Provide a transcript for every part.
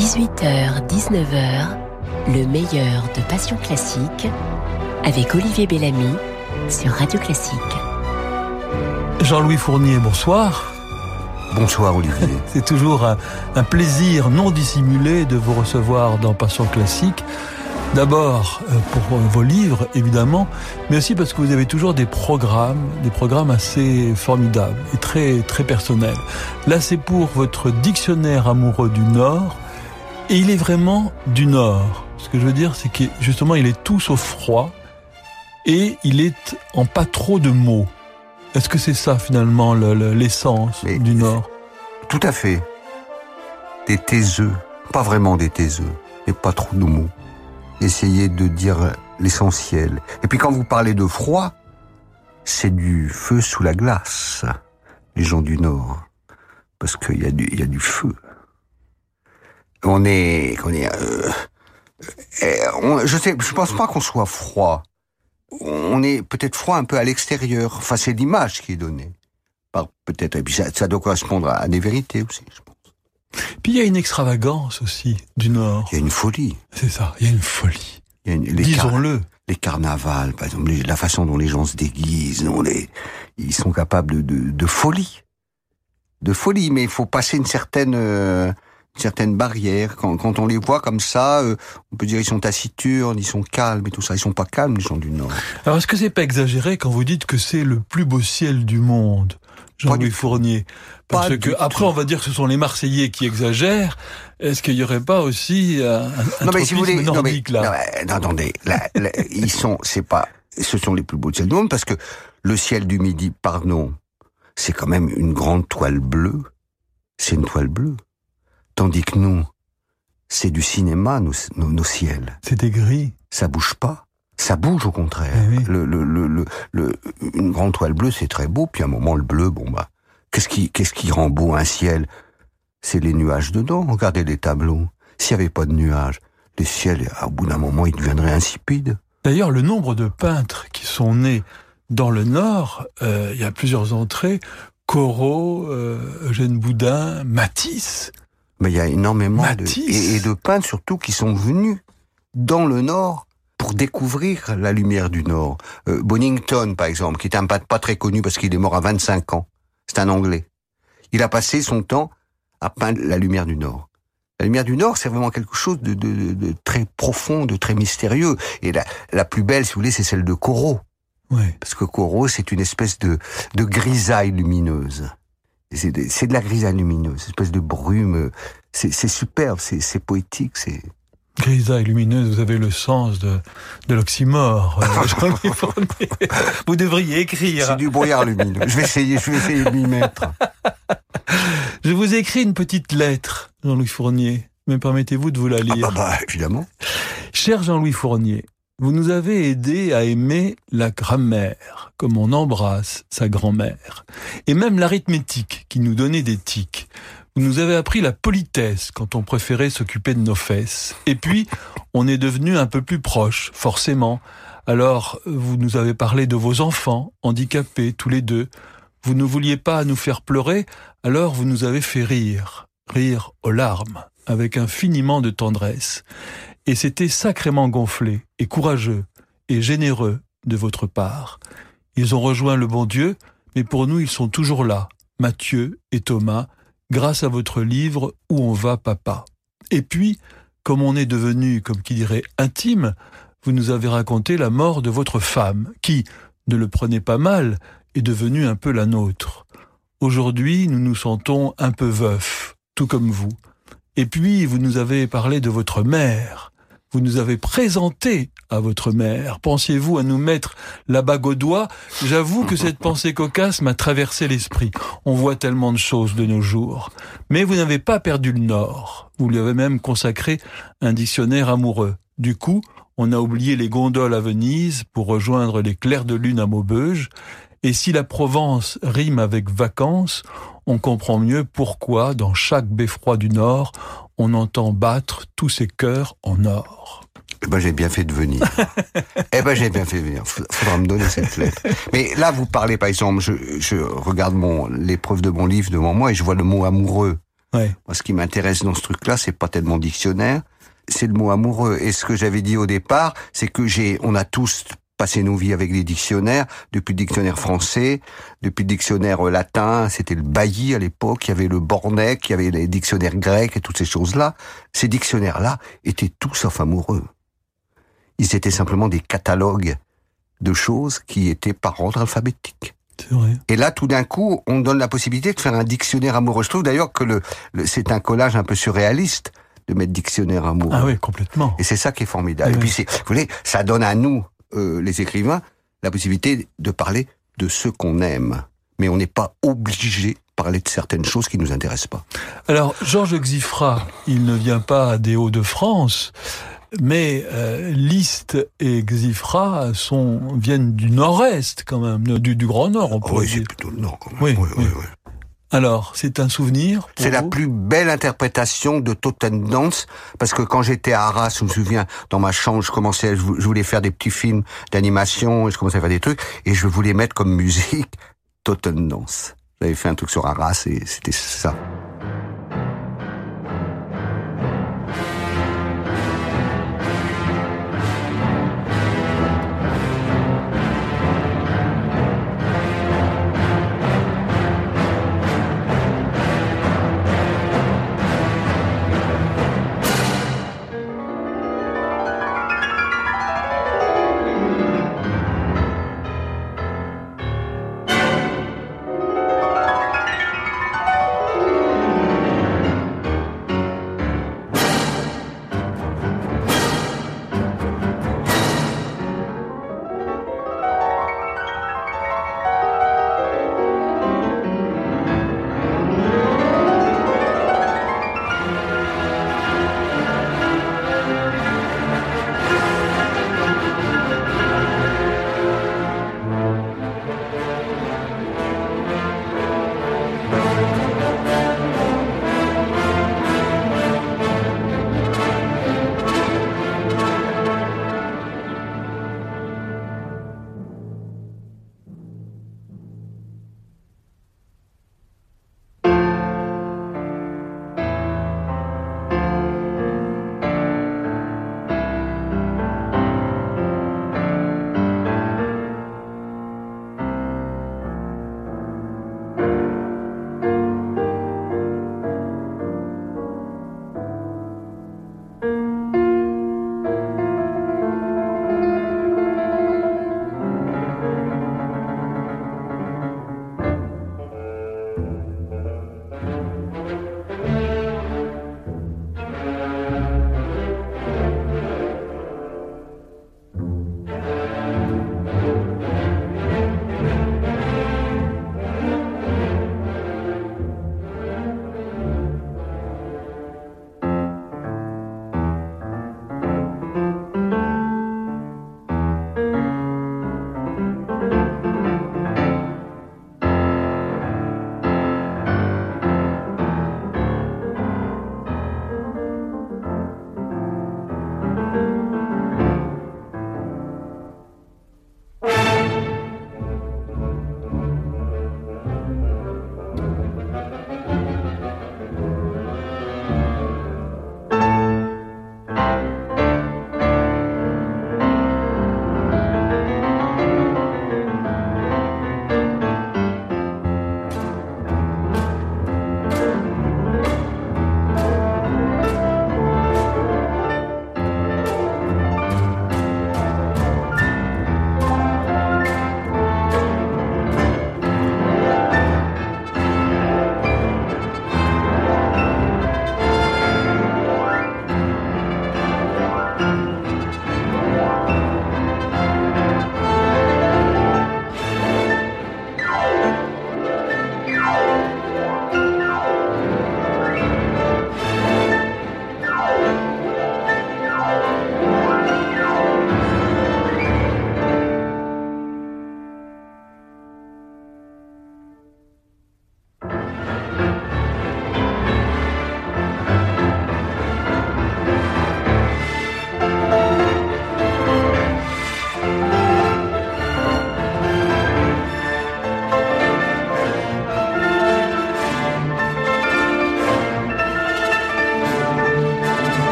18h, 19h, le meilleur de Passion Classique avec Olivier Bellamy sur Radio Classique. Jean-Louis Fournier, bonsoir. Bonsoir Olivier. C'est toujours un, un, plaisir non dissimulé de vous recevoir dans Passion Classique. D'abord euh, pour vos livres, évidemment, mais aussi parce que vous avez toujours des programmes, des programmes assez formidables et très, très personnels. Là, c'est pour votre dictionnaire amoureux du Nord, et il est vraiment du Nord. Ce que je veux dire, c'est que justement, il est tout sauf froid, et il est en pas trop de mots. Est-ce que c'est ça, finalement, l'essence le, du Nord? Tout à fait. Des taiseux. Pas vraiment des taiseux, et pas trop de mots essayer de dire l'essentiel. Et puis quand vous parlez de froid, c'est du feu sous la glace, les gens du Nord, parce qu'il y a du, il y a du feu. On est, on est, euh, on, je sais, je pense pas qu'on soit froid. On est peut-être froid un peu à l'extérieur. Enfin, c'est l'image qui est donnée. Peut-être, et puis ça, ça doit correspondre à des vérités aussi, je pense. Puis il y a une extravagance aussi du Nord. Il y a une folie. C'est ça, il y a une folie. Disons-le. Les carnavals, par exemple, la façon dont les gens se déguisent, dont les, ils sont capables de, de, de folie. De folie, mais il faut passer une certaine... Euh, une certaine barrière. Quand, quand on les voit comme ça, euh, on peut dire ils sont taciturnes, ils sont calmes et tout ça. Ils sont pas calmes, les gens du Nord. Alors est-ce que c'est pas exagéré quand vous dites que c'est le plus beau ciel du monde Jean-Louis Fournier? Parce Pas que après, on va dire que ce sont les Marseillais qui exagèrent. Est-ce qu'il y aurait pas aussi un, un non mais si vous voulez, non, mais, là? non, mais, attendez, là, là, ils sont, c'est pas, ce sont les plus beaux ciels du monde parce que le ciel du midi, pardon, c'est quand même une grande toile bleue. C'est une toile bleue. Tandis que nous, c'est du cinéma, nos, nos, nos ciels. C'est des gris. Ça bouge pas. Ça bouge au contraire. Eh oui. le, le, le, le, le- une grande toile bleue, c'est très beau. Puis à un moment, le bleu, bon bah, qu'est-ce qui, qu'est-ce qui rend beau un ciel? C'est les nuages dedans. Regardez les tableaux. S'il n'y avait pas de nuages, les ciels, au bout d'un moment, ils deviendraient insipides. D'ailleurs, le nombre de peintres qui sont nés dans le Nord, euh, il y a plusieurs entrées. Corot, euh, Eugène Boudin, Matisse. Mais il y a énormément de et, et de peintres surtout qui sont venus dans le Nord pour découvrir la lumière du Nord. Euh, Bonington, par exemple, qui est un peintre pas très connu parce qu'il est mort à 25 ans. C'est un Anglais. Il a passé son temps à peindre la lumière du Nord. La lumière du Nord, c'est vraiment quelque chose de, de, de- de très profond, de très mystérieux. Et la, la plus belle, si vous voulez, c'est celle de Corot. Parce que Corot, c'est une espèce de, de grisaille lumineuse. C'est de, la grisaille lumineuse, une espèce de brume. euh, C'est superbe, c'est poétique, c'est... Grisaille lumineuse, vous avez le sens de, de l'oxymore. euh, vous devriez écrire. C'est du brouillard lumineux. Je vais essayer, je vais essayer de m'y mettre. Je vous ai écrit une petite lettre, Jean-Louis Fournier. Me permettez-vous de vous la Ah lire bah, bah, évidemment. Cher Jean-Louis Fournier, vous nous avez aidé à aimer la grammaire, comme on embrasse sa grand-mère, et même l'arithmétique qui nous donnait des tics. Vous nous avez appris la politesse quand on préférait s'occuper de nos fesses. Et puis, on est devenu un peu plus proche, forcément. Alors, vous nous avez parlé de vos enfants, handicapés tous les deux. Vous ne vouliez pas nous faire pleurer, alors vous nous avez fait rire, rire aux larmes, avec infiniment de tendresse et c'était sacrément gonflé et courageux et généreux de votre part. Ils ont rejoint le bon Dieu, mais pour nous ils sont toujours là, Mathieu et Thomas, grâce à votre livre Où on va papa. Et puis, comme on est devenu, comme qui dirait, intime, vous nous avez raconté la mort de votre femme, qui, ne le prenez pas mal, est devenue un peu la nôtre. Aujourd'hui, nous nous sentons un peu veufs, tout comme vous. Et puis, vous nous avez parlé de votre mère. Vous nous avez présenté à votre mère. Pensiez-vous à nous mettre la bague au doigt? J'avoue que cette pensée cocasse m'a traversé l'esprit. On voit tellement de choses de nos jours. Mais vous n'avez pas perdu le nord. Vous lui avez même consacré un dictionnaire amoureux. Du coup, on a oublié les gondoles à Venise pour rejoindre les clairs de lune à Maubeuge. Et si la Provence rime avec vacances, on comprend mieux pourquoi, dans chaque beffroi du Nord, on entend battre tous ces cœurs en or. Eh ben, j'ai bien fait de venir. eh ben, j'ai bien fait de venir. Faudra me donner cette lettre. Mais là, vous parlez, par exemple, je, je regarde mon, l'épreuve de mon livre devant moi et je vois le mot amoureux. Ouais. Moi, ce qui m'intéresse dans ce truc-là, c'est pas tellement dictionnaire, c'est le mot amoureux. Et ce que j'avais dit au départ, c'est que j'ai, on a tous passé nos vies avec des dictionnaires, depuis le dictionnaire français, depuis le dictionnaire euh, latin, c'était le Bailly à l'époque, il y avait le Bornec, il y avait les dictionnaires grecs et toutes ces choses-là. Ces dictionnaires-là étaient tout sauf amoureux. Ils étaient simplement des catalogues de choses qui étaient par ordre alphabétique. Vrai. Et là, tout d'un coup, on donne la possibilité de faire un dictionnaire amoureux. Je trouve d'ailleurs que le, le- c'est un collage un peu surréaliste de mettre dictionnaire amoureux. Ah oui, complètement. Et c'est ça qui est formidable. Oui, Et puis, oui. vous voyez, ça donne à nous, euh, les écrivains, la possibilité de parler de ce qu'on aime. Mais on n'est pas obligé de parler de certaines choses qui nous intéressent pas. Alors, Georges Xifra, il ne vient pas des Hauts-de-France, mais euh, Liszt et Xifra sont, viennent du nord-est quand même, du, du Grand Nord, on oui, c'est plutôt le Nord, quand même. Oui, Oui, oui, oui. Alors, c'est un souvenir C'est la plus belle interprétation de Totten Dance, parce que quand j'étais à Arras, je me souviens, dans ma chambre, je commençais, je vou- je voulais faire des petits films d'animation, et je commençais à faire des trucs, et je voulais mettre comme musique Totten Dance. J'avais fait un truc sur Arras, et c'était ça.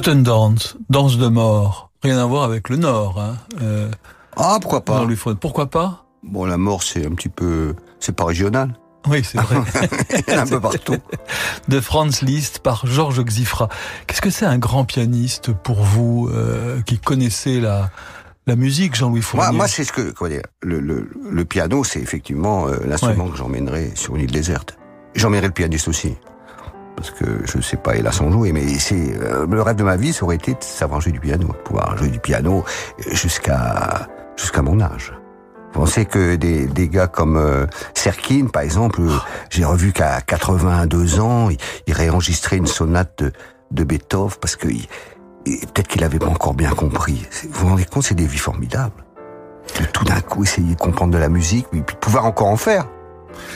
Dance, danse de mort. Rien à voir avec le Nord. Hein. Euh, ah, pourquoi pas Pourquoi pas? Bon, la mort, c'est un petit peu... C'est pas régional. Oui, c'est vrai. un peu partout. De Franz Liszt par Georges Xifra. Qu'est-ce que c'est un grand pianiste pour vous euh, qui connaissez la, la musique, Jean-Louis Fournier? Moi, moi c'est ce que quoi dire, le, le, le piano, c'est effectivement euh, l'instrument que j'emmènerai sur une île déserte. J'emmènerai le pianiste aussi, parce que je ne sais pas, il a son jouer, mais c'est euh, le rêve de ma vie, ça aurait été de savoir jouer du piano, pouvoir jouer du piano jusqu'à jusqu'à mon âge. Vous pensez que des, des gars comme euh, Serkin, par exemple, j'ai revu qu'à 82 ans, il, il réenregistrait une sonate de, de Beethoven parce que peut-être qu'il avait pas encore bien compris. Vous vous rendez compte, c'est des vies formidables. De tout d'un coup essayer de comprendre de la musique, et puis pouvoir encore en faire.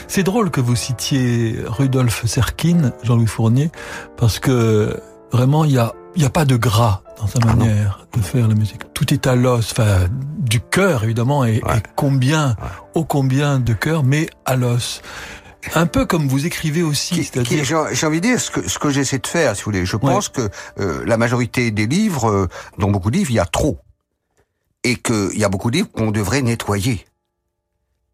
C'est drôle que vous citiez Rudolf Serkin, Jean-Louis Fournier, parce que vraiment, il n'y a, y a pas de gras dans sa ah manière de faire la musique. Tout est à l'os, enfin, du cœur, évidemment, et, combien, ô combien de cœur, mais à l'os. Un peu comme vous écrivez aussi, c'est-à-dire... J'ai envie de dire, ce que, ce que j'essaie de faire, si vous voulez, je pense que euh, la majorité des livres, euh, dans beaucoup de livres, il y a trop. Et qu'il y a beaucoup de livres qu'on devrait nettoyer.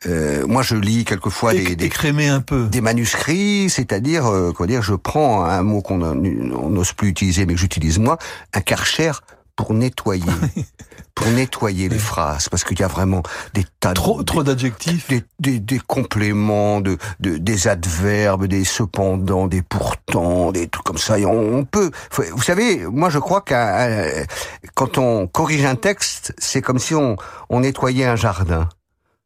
Euh, moi, je lis quelquefois des, des, un peu. des manuscrits, c'est-à-dire, euh, quoi dire, je prends un mot qu'on n'ose plus utiliser, mais que j'utilise moi, un karcher pour nettoyer, pour nettoyer les phrases, parce qu'il y a vraiment des tas trop, trop d'adjectifs, des, des, des, compléments, de, de, des adverbes, des cependant, des pourtant, des trucs comme ça. Et on, peut, vous savez, moi je crois que quand on corrige un texte, c'est comme si on, on nettoyait un jardin.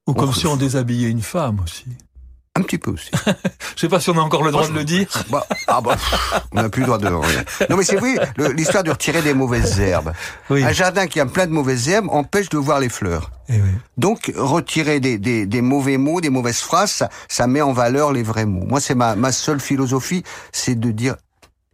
Ou comme si on déshabillait une femme aussi. Un petit peu aussi. Je sais pas si on a encore le droit de le dire. Bah, ah bah, on n'a plus le droit de. Non mais c'est vrai, l'histoire de retirer des mauvaises herbes. Un jardin qui a plein de mauvaises herbes empêche de voir les fleurs. Eh Donc retirer des, des, des, mauvais mots, des mauvaises phrases, ça, ça met en valeur les vrais mots. Moi c'est ma, ma seule philosophie, c'est de dire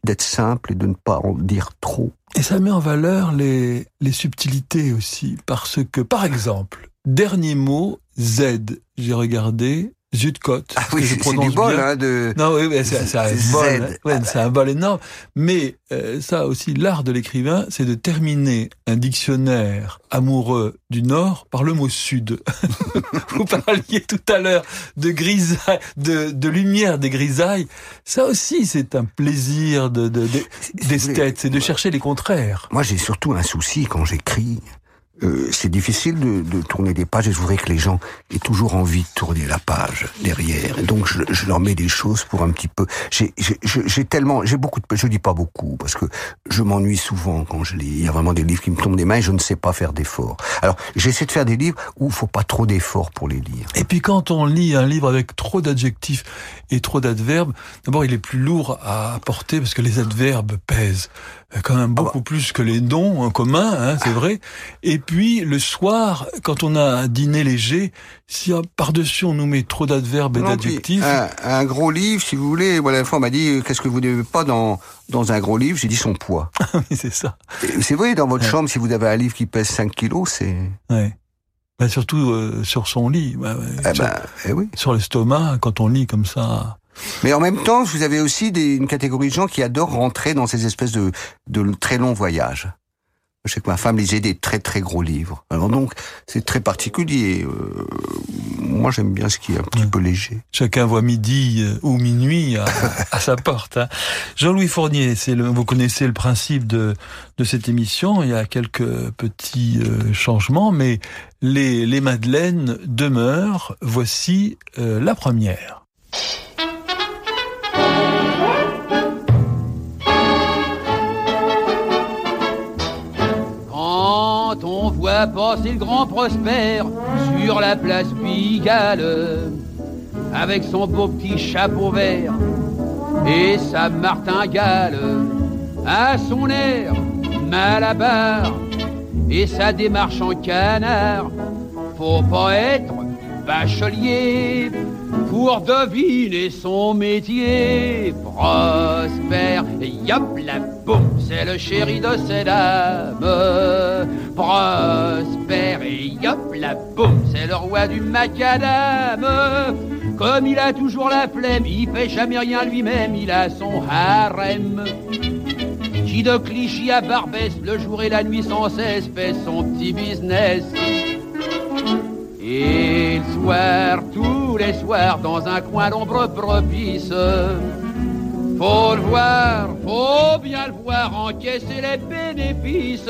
d'être simple et de ne pas en dire trop. Et ça met en valeur les, les subtilités aussi, parce que par exemple, dernier mot Z, j'ai regardé, Zutcote. Ah oui, c'est du bol, hein, de... Non, oui, c'est un bol, ouais, c'est un bol énorme. Mais euh, ça aussi, l'art de l'écrivain, c'est de terminer un dictionnaire amoureux du Nord par le mot Sud. Vous parliez tout à l'heure de grisaille, de, de lumière des grisailles. Ça aussi, c'est un plaisir de, de, d'esthète, c'est de chercher les contraires. Moi, j'ai surtout un souci quand j'écris. Euh, c'est difficile de, de, tourner des pages et je voudrais que les gens aient toujours envie de tourner la page derrière. Et donc je, je leur mets des choses pour un petit peu. J'ai tellement, j'ai beaucoup de, je dis pas beaucoup parce que je m'ennuie souvent quand je lis. Il y a vraiment des livres qui me tombent des mains et je ne sais pas faire d'efforts. Alors j'essaie de faire des livres où il faut pas trop d'efforts pour les lire. Et puis quand on lit un livre avec trop d'adjectifs et trop d'adverbes, d'abord il est plus lourd à porter parce que les adverbes pèsent quand même beaucoup ah bah. plus que les noms en commun, hein, c'est vrai. Et puis le soir, quand on a un dîner léger, si par-dessus on nous met trop d'adverbes et d'adjectifs... Un, gros livre, si vous voulez, voilà, la fois on m'a dit, qu'est-ce que vous n'avez pas dans, dans un gros livre? J'ai dit son poids. oui, c'est ça. C'est vrai, dans votre chambre, si vous avez un livre qui pèse 5 kilos, c'est... Ouais. Ben surtout euh, sur son lit. eh ben, eh oui. Sur l'estomac, quand on lit comme ça... Mais en même temps, vous avez aussi des, une catégorie de gens qui adorent rentrer dans ces espèces de, de très longs voyages. Je sais que ma femme lisait des très très gros livres. Alors donc, c'est très particulier. Euh, moi, j'aime bien ce qui est un petit peu léger. Chacun voit midi euh, ou minuit à, à sa porte. Hein. Jean-Louis Fournier, c'est le, vous connaissez le principe de, de cette émission. Il y a quelques petits euh, changements, mais les, les madeleines demeurent. Voici la première. Passer le grand Prosper sur la place Pigalle avec son beau petit chapeau vert et sa martingale à son air malabar et sa démarche en canard. Faut pas être bachelier pour deviner son métier. Prosper, yop la boum, c'est le chéri de ses dames. Du macadam. Comme il a toujours la flemme, il fait jamais rien lui-même, il a son harem qui de Clichy à Barbès, le jour et la nuit sans cesse, fait son petit business. Et le soir, tous les soirs, dans un coin d'ombre propice, faut le voir, faut bien le voir encaisser les bénéfices.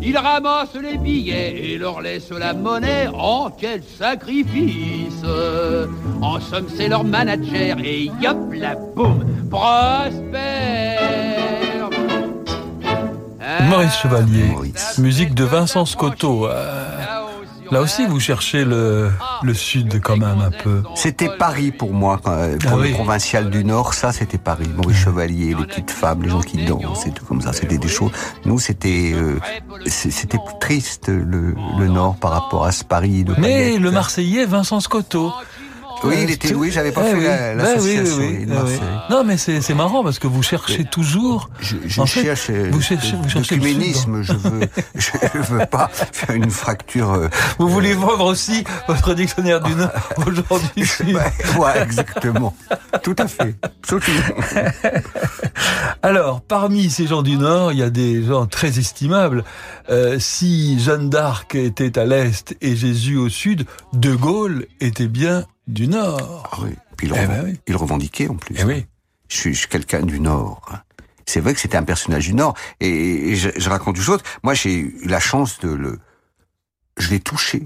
Il ramasse les billets et leur laisse la monnaie. En quel sacrifice? En somme, c'est leur manager et yop la boum, prospère. Maurice Chevalier, Maurice. musique de Vincent Scotto. Euh, Là aussi, vous cherchez le, le sud quand même un peu. C'était Paris pour moi, euh, pour Ah le oui. provincial du Nord, ça c'était Paris. Maurice Chevalier, les petites femmes, les gens qui dansent et tout comme ça, c'était des choses. Nous c'était euh, c'est- c'était plus triste le, le Nord par rapport à ce Paris de Mais le Marseillais Vincent Scotto. Oui, il était, oui, j'avais pas Eh fait oui. la- Eh l'association. oui, oui, eh oui. Non, mais c'est marrant parce que vous cherchez toujours. Je, je En fait, cherche, euh, vous cherchez- vous cherchez le l'œcuménisme, je veux, je veux pas faire une fracture. euh, Vous voulez vendre aussi votre dictionnaire du Nord aujourd'hui. ouais, exactement. Tout à fait. Alors, parmi ces gens du Nord, il y a des gens très estimables. Euh, si Jeanne d'Arc était à l'Est et Jésus au Sud, De Gaulle était bien du Nord. Ah oui. Puis il, Eh ben oui. il revendiquait en plus. Eh oui. Je suis, je suis quelqu'un du Nord. C'est vrai que c'était un personnage du Nord. Et, je, je raconte une chose. Moi, j'ai eu la chance de le... Je l'ai touché.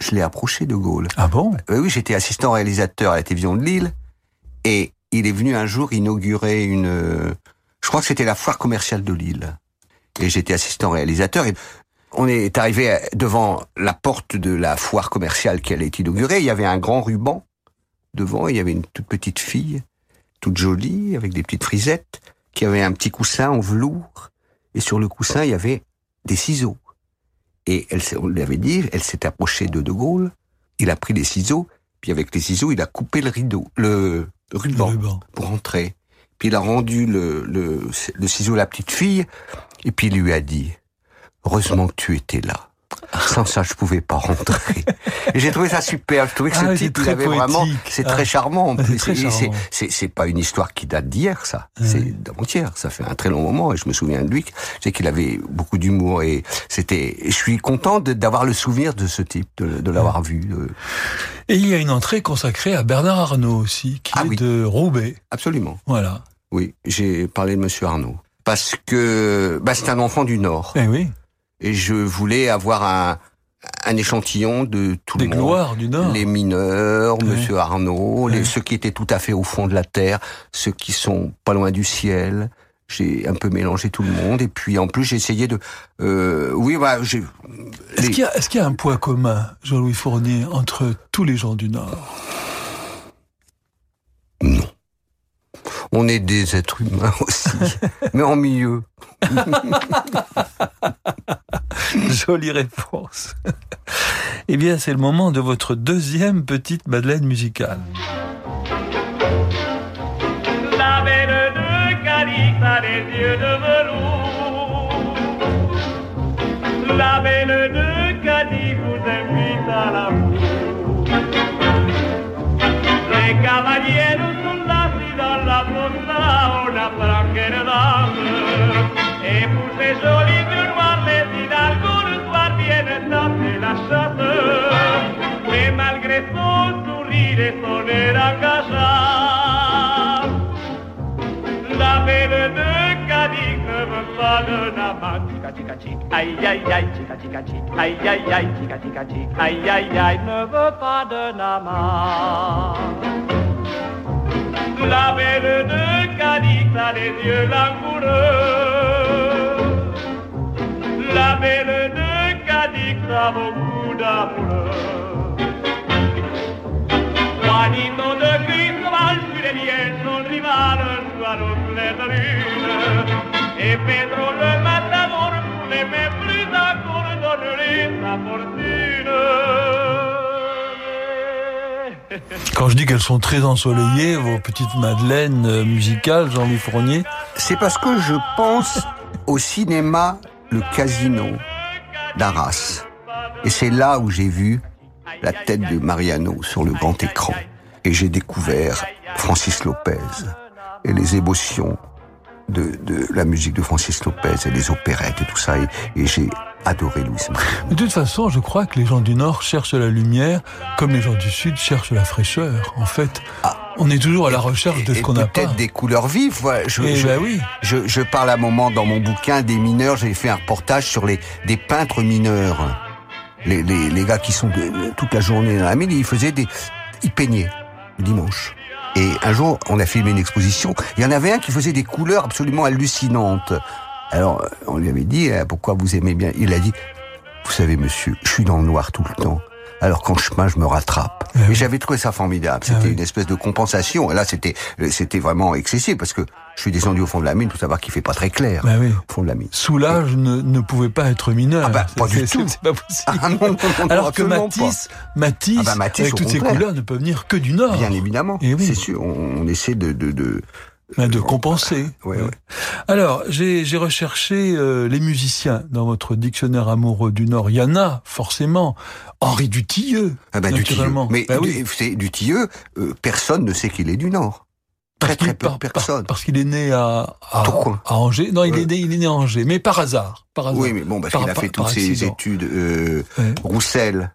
Je l'ai approché de Gaulle. Ah bon? Oui, oui, j'étais assistant réalisateur à la télévision de Lille. Et il est venu un jour inaugurer une... euh, Je crois que c'était la foire commerciale de Lille. Et j'étais assistant réalisateur. Et on est arrivé devant la porte de la foire commerciale qui allait être inaugurée. Il y avait un grand ruban devant. Il y avait une toute petite fille, toute jolie, avec des petites frisettes, qui avait un petit coussin en velours. Et sur le coussin, il y avait des ciseaux. Et elle, on lui avait dit, elle s'est approchée de De Gaulle. Il a pris les ciseaux, puis avec les ciseaux, il a coupé le rideau, le Le ruban ruban. pour entrer. Puis il a rendu le, le, le ciseau à la petite fille, et puis il lui a dit, heureusement que tu étais là. Sans ça, je pouvais pas rentrer. Et j'ai trouvé ça super. Je trouvais que Ah ce c'est il très avait vraiment, c'est Ah. très charmant. en C'est plus. très Et c'est- charmant. C'est, c'est pas une histoire qui date d'hier, ça. Ouais. C'est d'avant-hier. Ça fait un très long moment et je me souviens de lui. Je sais qu'il avait beaucoup d'humour et c'était, je suis content d'avoir le souvenir de ce type, de, de l'avoir vu. euh, Et il y a une entrée consacrée à Bernard Arnault aussi, qui Ah est oui. de Roubaix. Absolument. Voilà. Oui, j'ai parlé de Monsieur Arnaud parce que bah, c'est un enfant du Nord Eh oui. Et je voulais avoir un, un échantillon de tout Des le monde. gloires du Nord. Les mineurs, Ouais. Monsieur Arnaud, les, ceux qui étaient tout à fait au fond de la terre, ceux qui sont pas loin du ciel. J'ai un peu mélangé tout le monde et puis en plus j'ai essayé de, euh, oui, bah, j'ai. Est-ce qu'il y, y a un point commun, Jean-Louis Fournier, entre tous les gens du Nord? Non. On est des êtres humains aussi, mais en milieu. Jolie réponse. eh bien, c'est le moment de votre deuxième petite Madeleine musicale. La belle de Cadix a les yeux de velours. La belle de Cadix vous invite à l'amour. Les cavaliers sont assis dans la fossa, on apprend quelle dame. Et pour ces jolis la chasse. Mais malgré son sourire et son air engageant, la belle de Cadix ne veut pas chica, chic. Aïe, aïe, aïe, chica, chica, chic. Aïe, aïe, aïe, chica, chica, chic. Aïe, aïe, aïe, ne veut pas d'un amant. La belle de Cadix a les yeux langoureux. La belle de Cadix a beaucoup d'amoureux. Juanito de Cristóbal sur les liens, son rival, au clair de lune. Et Pedro le matador, pour l'aimer plus encore, donnerait sa fortune. Quand je dis qu'elles sont très ensoleillées, vos petites Madeleines euh, musicales, Jean-Louis Fournier, C'est parce que je pense au cinéma Le Casino d'Arras. Et c'est là où j'ai vu la tête de Mariano sur le grand écran. Et j'ai découvert Francis Lopez et les émotions de, de la musique de Francis Lopez et les opérettes et tout ça. Et, et j'ai adoré Louis. De toute façon, je crois que les gens du Nord cherchent la lumière, comme les gens du Sud cherchent la fraîcheur. En fait, Ah. On est toujours à la recherche de ce qu'on pas. peut-être des couleurs vives. ouais. Je, Eh je, ben oui. je, je parle à un moment dans mon bouquin des mineurs. J'ai fait un reportage sur les des peintres mineurs. Les, les, les gars qui sont de- toute la journée dans la mine, ils faisaient des, ils peignaient le dimanche. Et un jour, on a filmé une exposition. Il y en avait un qui faisait des couleurs absolument hallucinantes. Alors, euh, on lui avait dit euh, pourquoi vous aimez bien? Il a dit, vous savez, monsieur, je suis dans le noir tout le temps. Alors qu'en chemin, je me rattrape. Ah Et oui. j'avais trouvé ça formidable. Ah C'était oui. une espèce de compensation. Et là, c'était, euh, c'était vraiment excessif parce que je suis descendu au fond de la mine pour savoir qu'il fait pas très clair Ben oui. au fond de la mine. Soulage ne, ne pouvait pas être mineur. Ah bah, pas du tout. C'est pas possible. Ah non, non, non, non, Alors que Matisse, Matisse, Ah bah, Matisse, avec toutes ces contraire. couleurs, ne peut venir que du Nord. Bien évidemment, oui. c'est sûr. On, on essaie de, de, de Ben, de compenser. Ouais, ouais. Alors, j'ai recherché euh, les musiciens dans votre dictionnaire amoureux du Nord. Il y en a, forcément. Henri Dutilleux, Ah bah, du Tilleux. naturellement. Mais Ben oui. du, c'est du Tilleux, euh, personne ne sait qu'il est du Nord. Très Parce très peu de par- personnes. Parce qu'il est né à, à, Angers. Non, il, Ouais. est né, il est né à Angers, mais par hasard. Par hasard. Oui, mais bon, parce Par- qu'il a par- fait toutes ses études euh, Ouais. Roussel.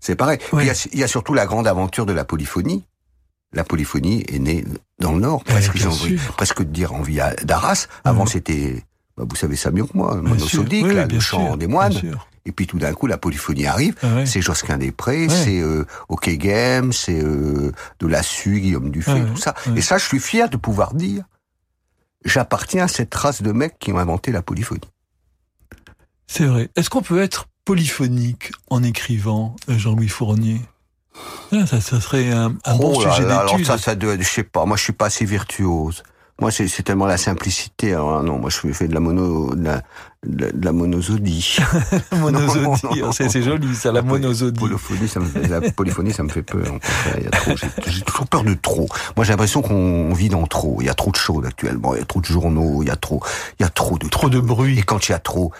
C'est pareil. Oui. Il, y a, il y a surtout la grande aventure de la polyphonie. La polyphonie est née dans le Nord, Ouais, presque, j'ai envie, sûr. presque de dire envie d'Arras. Avant, Mhm. c'était, bah, vous savez ça mieux que moi, monosodique, Oui, le chant sûr, des moines. Et puis tout d'un coup, la polyphonie arrive. Ah ouais. C'est Josquin des Prés, Ouais. c'est euh, OK Game, c'est euh, de la Su, Guillaume Dufay, Ouais, tout ça. ouais. Et ça, je suis fier de pouvoir dire, j'appartiens à cette race de mecs qui ont inventé la polyphonie. C'est vrai. Est-ce qu'on peut être polyphonique en écrivant, euh, Jean-Louis Fournier? Ah, ça, ça serait un, un bon Oh là sujet là, alors d'étude. ça, ça doit, je sais pas. Moi, je suis pas assez virtuose. Moi, c'est tellement la simplicité. Alors, non, moi, je fais de la mono, de la, de monosodie. monosodie. C'est joli, ça, la monosodie. Ça me la polyphonie, ça me fait peur. j'ai toujours peur de trop. Moi, j'ai l'impression qu'on vit dans trop. Il y a trop de choses actuellement. Il y a trop de journaux. Il y a trop, il y a trop de Trop de bruit. Et quand il y a trop,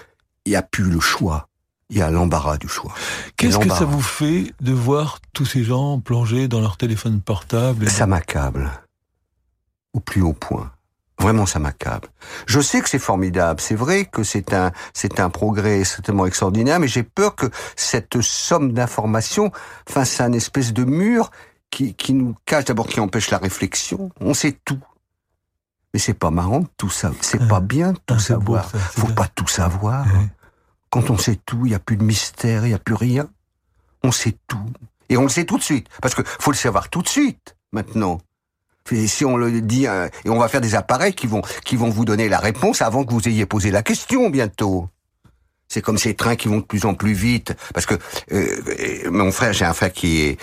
il n'y a plus le choix. Il y a l'embarras du choix. Qu'est-ce que ça vous fait de voir tous ces gens plongés dans leur téléphone portable et Ça m'accable. Au plus haut point. Vraiment, ça m'accable. Je sais que c'est formidable. C'est vrai que c'est un, c'est un progrès certainement extraordinaire, mais j'ai peur que cette somme d'informations fasse un espèce de mur qui, qui nous cache d'abord, qui empêche la réflexion. On sait tout. Mais c'est pas marrant tout ça. C'est pas bien de tout Ah, c'est beau, savoir. ça, Faut bien. pas tout savoir. Quand on sait tout, il n'y a plus de mystère, il n'y a plus rien. On sait tout. Et on le sait tout de suite. Parce que faut le savoir tout de suite, maintenant. Et si on le dit, euh, et on va faire des appareils qui vont, qui vont vous donner la réponse avant que vous ayez posé la question bientôt. C'est comme ces trains qui vont de plus en plus vite. Parce que euh, euh, mon frère, j'ai un frère qui est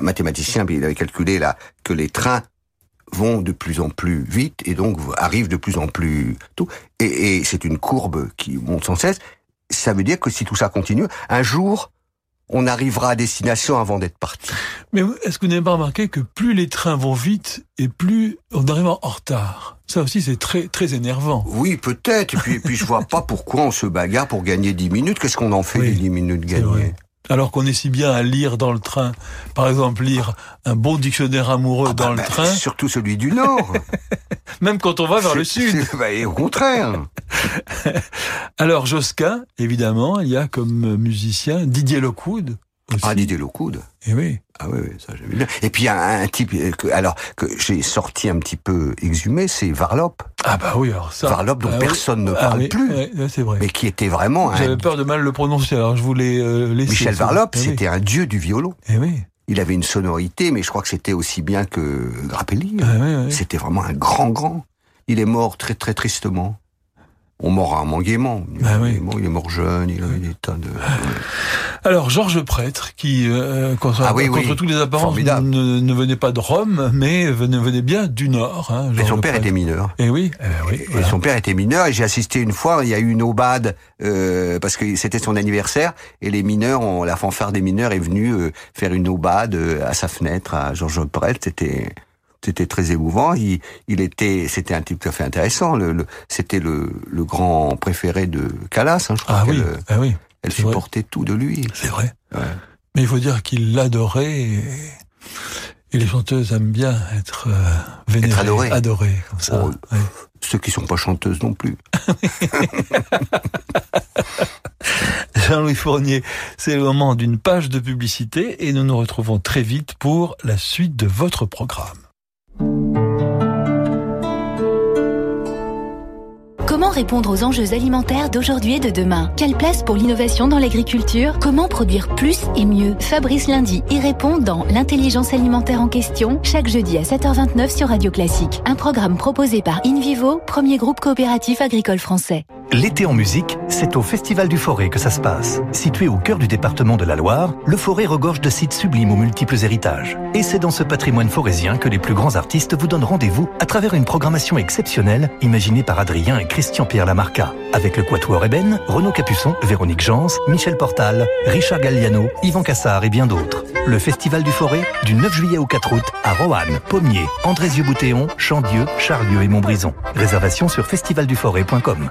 mathématicien, puis il avait calculé là que les trains vont de plus en plus vite et donc arrivent de plus en plus tôt. Et c'est une courbe qui monte sans cesse. Ça veut dire que si tout ça continue, un jour, on arrivera à destination avant d'être parti. Mais est-ce que vous n'avez pas remarqué que plus les trains vont vite et plus on arrive en retard? Ça aussi, c'est très très énervant. Oui, peut-être. Et puis, et puis je vois pas pourquoi on se bagarre pour gagner 10 minutes. Qu'est-ce qu'on en fait Oui, des 10 minutes gagnées? Alors qu'on est si bien à lire dans le train, par exemple lire un bon dictionnaire amoureux Ah dans bah, le bah, train, Surtout celui du Nord. même quand on va vers le sud. bah, et au contraire. Alors Josquin, évidemment, il y a comme musicien Didier Lockwood. Aussi. Ah, Didier Lockwood. Eh oui. Ah oui, oui, ça j'aime bien. Et puis un, un type, euh, que, alors que j'ai sorti un petit peu exhumé, c'est Varlop. Ah bah oui, alors ça. Varlop dont ah oui. personne ne Ah parle oui, plus, ouais, c'est vrai. mais qui était vraiment un... J'avais peur de mal le prononcer, alors je voulais euh, laisser. Michel. Varlop, Eh oui. c'était un dieu du violon. Eh oui. Il avait une sonorité, mais je crois que c'était aussi bien que Grappelli. Ah, ouais. C'était vraiment un grand, grand. Il est mort très, très tristement. On mort rarement gaiement. Il, Ah oui. est mort, il est mort jeune, il avait des tas de... Alors Georges Prêtre, qui euh, contre, Ah oui, contre oui. toutes les apparences ne, ne venait pas de Rome, mais venait, venait bien du Nord. Hein, Mais Georges son père Prêtre. était mineur. Eh oui, eh ben oui. Et voilà. son père était mineur et j'ai assisté une fois, il y a eu une aubade euh, parce que c'était son anniversaire et les mineurs, ont, la fanfare des mineurs est venue euh, faire une aubade euh, à sa fenêtre à Georges Prêtre. C'était c'était très émouvant. Il, il était, c'était un type tout à fait intéressant. Le, le- c'était le, le grand préféré de Calas. Hein, je crois Ah oui, euh, ah oui, elle vrai. supportait tout de lui. c'est vrai. Ouais. Mais il faut dire qu'il l'adorait. Et, Et les chanteuses aiment bien être euh, vénérées, Être adorées. adorées, comme ça. Oh, ouais. Ceux qui sont pas chanteuses non plus. Jean-Louis Fournier, c'est le moment d'une page de publicité et nous nous retrouvons très vite pour la suite de votre programme. Répondre aux enjeux alimentaires d'aujourd'hui et de demain Quelle place pour l'innovation dans l'agriculture? Comment produire plus et mieux? Fabrice Lundi y répond dans L'intelligence alimentaire en question, chaque jeudi à 7h29 sur Radio Classique. Un programme proposé par InVivo, premier groupe coopératif agricole français. L'été en musique, c'est au Festival du Forêt que ça se passe. Situé au cœur du département de la Loire, le Forêt regorge de sites sublimes aux multiples héritages. Et c'est dans ce patrimoine forésien que les plus grands artistes vous donnent rendez-vous à travers une programmation exceptionnelle imaginée par Adrien et Christian-Pierre Lamarca. Avec le Quatuor Eben, Renaud Capuçon, Véronique Jans, Michel Portal, Richard Galliano, Yvan Cassard et bien d'autres. Le Festival du Forêt, du 9 juillet au 4 août, à Roanne, Pommier, Andrézieux-Boutéon, Chandieu, Charlieu et Montbrison. Réservation sur festivalduforêt.com.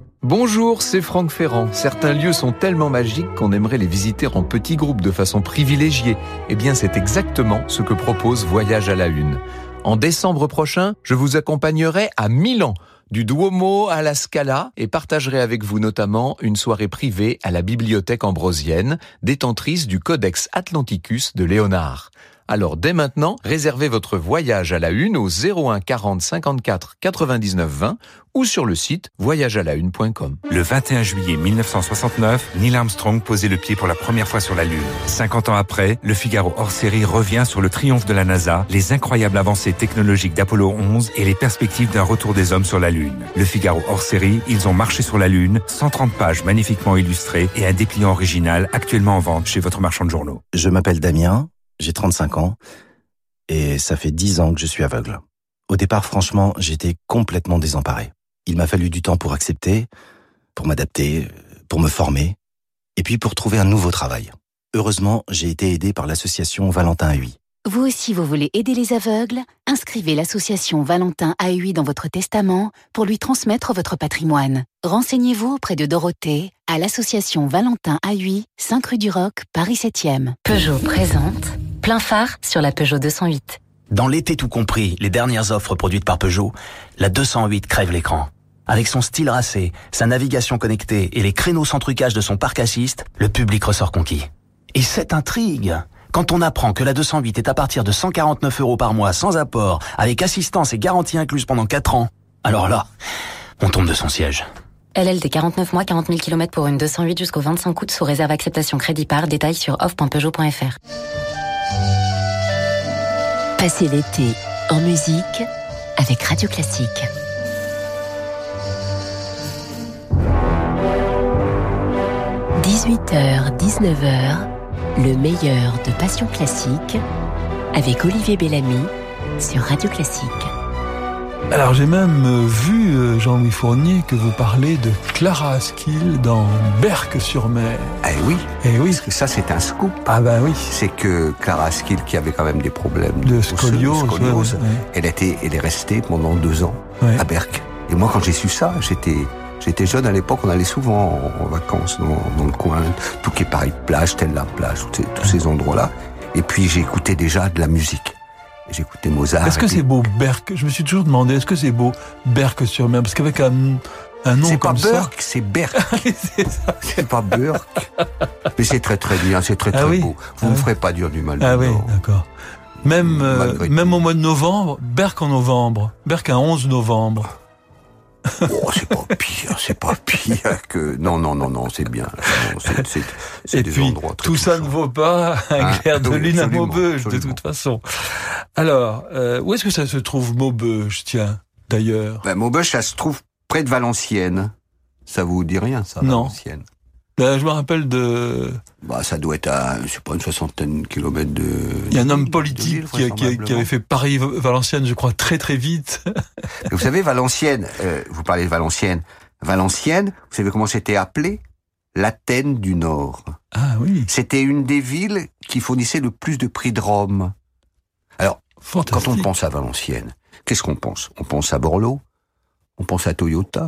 Bonjour, c'est Franck Ferrand. Certains lieux sont tellement magiques qu'on aimerait les visiter en petits groupes de façon privilégiée. Eh bien, c'est exactement ce que propose Voyage à la Une. En décembre prochain, je vous accompagnerai à Milan, du Duomo à la Scala, et partagerai avec vous notamment une soirée privée à la Bibliothèque Ambrosienne, détentrice du Codex Atlanticus de Léonard. Alors dès maintenant, réservez votre voyage à la une au 01 40 54 99 20 ou sur le site voyagealaune.com. Le 21 juillet 1969, Neil Armstrong posait le pied pour la première fois sur la Lune. 50 ans après, le Figaro hors série revient sur le triomphe de la NASA, les incroyables avancées technologiques d'Apollo 11 et les perspectives d'un retour des hommes sur la Lune. Le Figaro hors série, ils ont marché sur la Lune, 130 pages magnifiquement illustrées et un dépliant original actuellement en vente chez votre marchand de journaux. Je m'appelle Damien, j'ai 35 ans et ça fait 10 ans que je suis aveugle. Au départ, franchement, j'étais complètement désemparé. Il m'a fallu du temps pour accepter, pour m'adapter, pour me former, et puis pour trouver un nouveau travail. Heureusement, j'ai été aidé par l'association Valentin AUI. Vous aussi, vous voulez aider les aveugles? Inscrivez l'association Valentin AUI dans votre testament pour lui transmettre votre patrimoine. Renseignez-vous auprès de Dorothée à l'association Valentin AUI, 5 rue du Roc, Paris 7e. Peugeot présente plein phare sur la Peugeot 208. Dans l'été tout compris, les dernières offres produites par Peugeot, la 208 crève l'écran. Avec son style racé, sa navigation connectée et les créneaux sans trucage de son parc assist, le public ressort conquis. Et cette intrigue quand on apprend que la 208 est à partir de 149 euros par mois sans apport, avec assistance et garantie incluse pendant 4 ans, alors là, on tombe de son siège. LLD 49 mois, 40 000 km pour une 208 jusqu'au 25 août sous réserve acceptation crédit par. Détail sur off.peugeot.fr. Passez l'été en musique avec Radio Classique. « 18h, 19h, le meilleur de Passion Classique avec Olivier Bellamy sur Radio Classique. Alors j'ai même euh, vu, euh, Jean-Louis Fournier, que vous parlez de Clara Askill dans Berck-sur-Mer. Eh oui. Eh oui. Parce que ça, c'est un scoop. Ah ben oui. C'est que Clara Askill, qui avait quand même des problèmes De scoliose, scoliose, ouais, ouais. elle, était, elle est restée pendant deux ans Ouais. à Berck. Et moi, quand j'ai su ça, j'étais... J'étais jeune à l'époque, on allait souvent en, en vacances dans, dans le coin, tout qui est pareil, plage, telle la plage, tous ces, tous ces endroits-là. Et puis j'écoutais déjà de la musique. J'écoutais Mozart. Est-ce que c'est beau Berck? Je me suis toujours demandé, est-ce que c'est beau Berck-sur-Mer Parce qu'avec un, un nom pas comme ça... C'est Berck. c'est ça. C'est pas Burke. Mais c'est très très bien, c'est très Ah très oui. beau. Vous Ah ne oui. ferez pas dire du mal. Ah oui, d'accord. Même, euh, même au mois de novembre, Berck en novembre. Berck un 11 novembre. Oh, c'est pas pire, c'est pas pire que. Non, non, non, non, c'est bien. C'est- des puis, endroits très tout ça ne vaut pas un Ah, clair de lune à absolument, Maubeuge, de toute façon. Alors, euh, où est-ce que ça se trouve Maubeuge, tiens, d'ailleurs? Ben, Maubeuge, ça se trouve près de Valenciennes. Ça vous dit rien, ça, Non. Valenciennes? Ben, Je me rappelle de... Bah, ça doit être à, je sais pas, une soixantaine de kilomètres de. Il y a un homme politique qui, a- Lille, qui a- qui avait fait Paris-Valenciennes, je crois, très très vite. Vous savez, Valenciennes, euh, vous parlez de Valenciennes. Valenciennes, vous savez comment c'était appelé? l'Athènes du Nord. Ah oui. C'était une des villes qui fournissait le plus de prix de Rome. Alors, quand on pense à Valenciennes, qu'est-ce qu'on pense? On pense à Borloo, on pense à Toyota,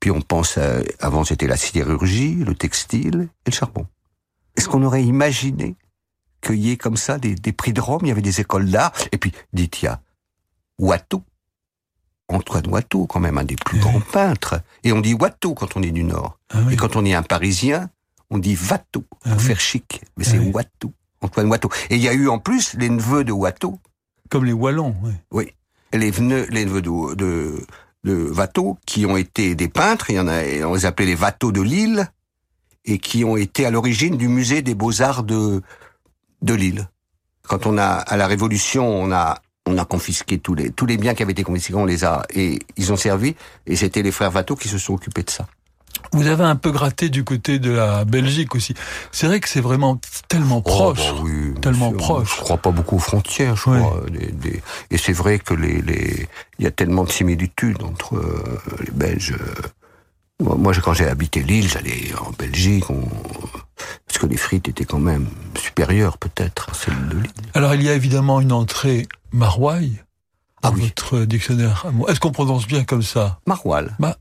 puis on pense à, avant c'était la sidérurgie, le textile et le charbon. Est-ce qu'on aurait imaginé qu'il y ait comme ça des, des prix de Rome? Il y avait des écoles d'art, et puis, dites, il y a Watteau, Antoine Watteau, quand même un des plus grands peintres. Et on dit Watteau quand on est du Nord. Et quand on est un Parisien, on dit Watteau, pour faire chic. Mais c'est Watteau, Antoine Watteau. Et il y a eu en plus les neveux de Watteau. Comme les Wallons, oui. Oui. Les, neveux, les neveux de, de, de Watteau, qui ont été des peintres, il y en a, on les appelait les Watteau de Lille, et qui ont été à l'origine du musée des beaux-arts de, de Lille. Quand on a, à la Révolution, on a on a confisqué tous les tous les biens qui avaient été confisqués, on les a et ils ont servi. Et c'était les frères Watteau qui se sont occupés de ça. Vous avez un peu gratté du côté de la Belgique aussi. C'est vrai que c'est vraiment tellement proche, Oh, bah oui, tellement proche. Je crois pas beaucoup aux frontières, je crois. Et c'est vrai que les, les, il y a tellement de similitudes entre euh, les Belges. euh. Moi, quand j'ai habité Lille, j'allais en Belgique, on- parce que les frites étaient quand même supérieures peut-être à celles de Lille. Alors il y a évidemment une entrée marouaille dans votre dictionnaire. Est-ce qu'on prononce bien comme ça? Maroual. Ma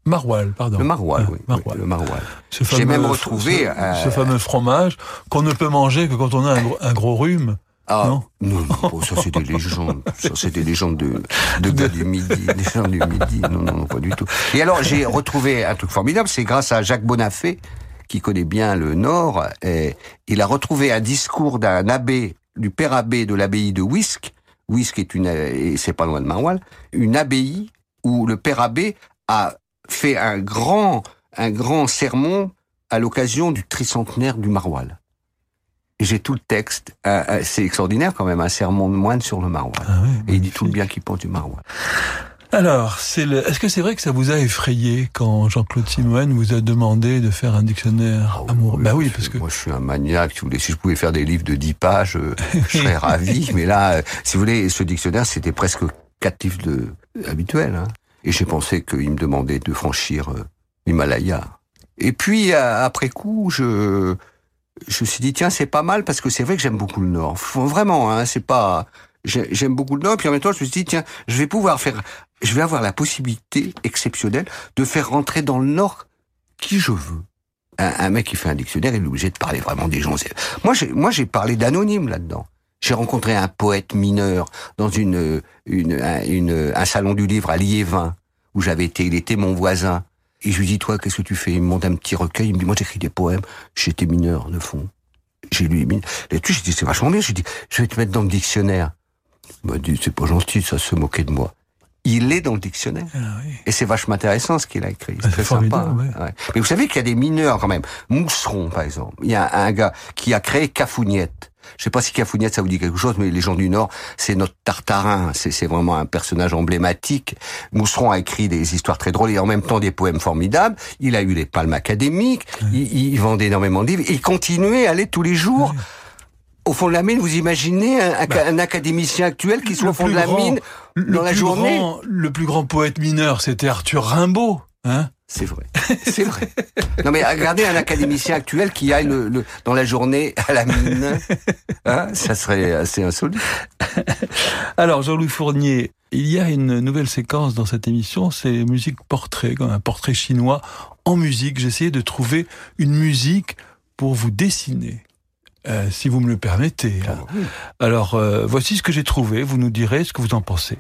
pardon. Le maroilles, Ah, oui, oui, maroilles. le maroilles. J'ai même retrouvé. ce, euh, ce fameux fromage qu'on ne peut manger que quand on a un gros, un gros rhume. Ah, non? non, non, ça c'est des légendes. Ça c'est des légendes de, de gars du Midi. Des gens du Midi. Non, non, non, pas du tout. Et alors, j'ai retrouvé un truc formidable. C'est grâce à Jacques Bonafé, qui connaît bien le Nord. Et il a retrouvé un discours d'un abbé, du père abbé de l'abbaye de Wisk. Wisk est une, et c'est pas loin de Maroual, une abbaye où le père abbé a fait un grand, un grand sermon à l'occasion du tricentenaire du Maroual. J'ai tout le texte. Euh, euh, c'est extraordinaire quand même, un sermon de moine sur le maroilles. Et il dit tout le bien qu'il pense du maroilles. Alors, c'est le... est-ce que c'est vrai que ça vous a effrayé quand Jean-Claude Simoine vous a demandé de faire un dictionnaire amoureux? Bah oui, parce que Moi, je suis un maniaque. Si, vous voulez, si je pouvais faire des livres de 10 pages, euh, je serais ravi. Mais là, euh, si vous voulez, ce dictionnaire, c'était presque quatre livres de, habituels. Hein. Et j'ai pensé qu'il me demandait de franchir euh, l'Himalaya. Et puis, euh, après coup, je, je me suis dit, tiens, c'est pas mal parce que c'est vrai que j'aime beaucoup le Nord. Vraiment, hein, c'est pas... j'ai- J'aime beaucoup le Nord. Puis en même temps, je me suis dit, tiens, je vais pouvoir faire... Je vais avoir la possibilité exceptionnelle de faire rentrer dans le Nord qui je veux un, mec qui fait un dictionnaire, il est obligé de parler vraiment des gens. Moi, j'ai, moi, j'ai parlé d'anonyme là-dedans. J'ai rencontré un poète mineur dans une, une, un, une- un salon du livre à Liévin, où j'avais été, il était mon voisin. Et je lui dis, toi, qu'est-ce que tu fais? Il me montre un petit recueil, il me dit, moi, j'écris des poèmes. J'étais mineur, de fond. J'ai lu là-dessus, j'ai dit, c'est vachement bien. J'ai dit, je vais te mettre dans le dictionnaire. Il m'a dit, c'est pas gentil, ça se moquer de moi. Il est dans le dictionnaire. Et c'est vachement intéressant ce qu'il a écrit. C'est très sympa. Ah, hein. Ouais. Mais vous savez qu'il y a des mineurs quand même. Mousseron, par exemple. Il y a un gars qui a créé Cafouniette. Je sais pas si Cafouniette ça vous dit quelque chose, mais les gens du Nord, c'est notre Tartarin. C'est vraiment un personnage emblématique. Mousseron a écrit des histoires très drôles et en même temps des poèmes formidables. Il a eu les palmes académiques. Il, il vendait énormément de livres. Il continuait à aller tous les jours. Au fond de la mine, vous imaginez un, un académicien actuel qui soit au fond de la Bah, grand- mine dans la journée grand- le plus grand poète mineur, c'était Arthur Rimbaud. Hein c'est vrai. C'est vrai. Non mais regardez un académicien actuel qui aille le, le- dans la journée à la mine. Hein, ça serait assez insolite. Alors, Jean-Louis Fournier, il y a une nouvelle séquence dans cette émission, c'est musique portrait, comme un portrait chinois en musique. J'essayais de trouver une musique pour vous dessiner. Euh, si vous me le permettez. hein. Alors, euh, voici ce que j'ai trouvé. Vous nous direz ce que vous en pensez.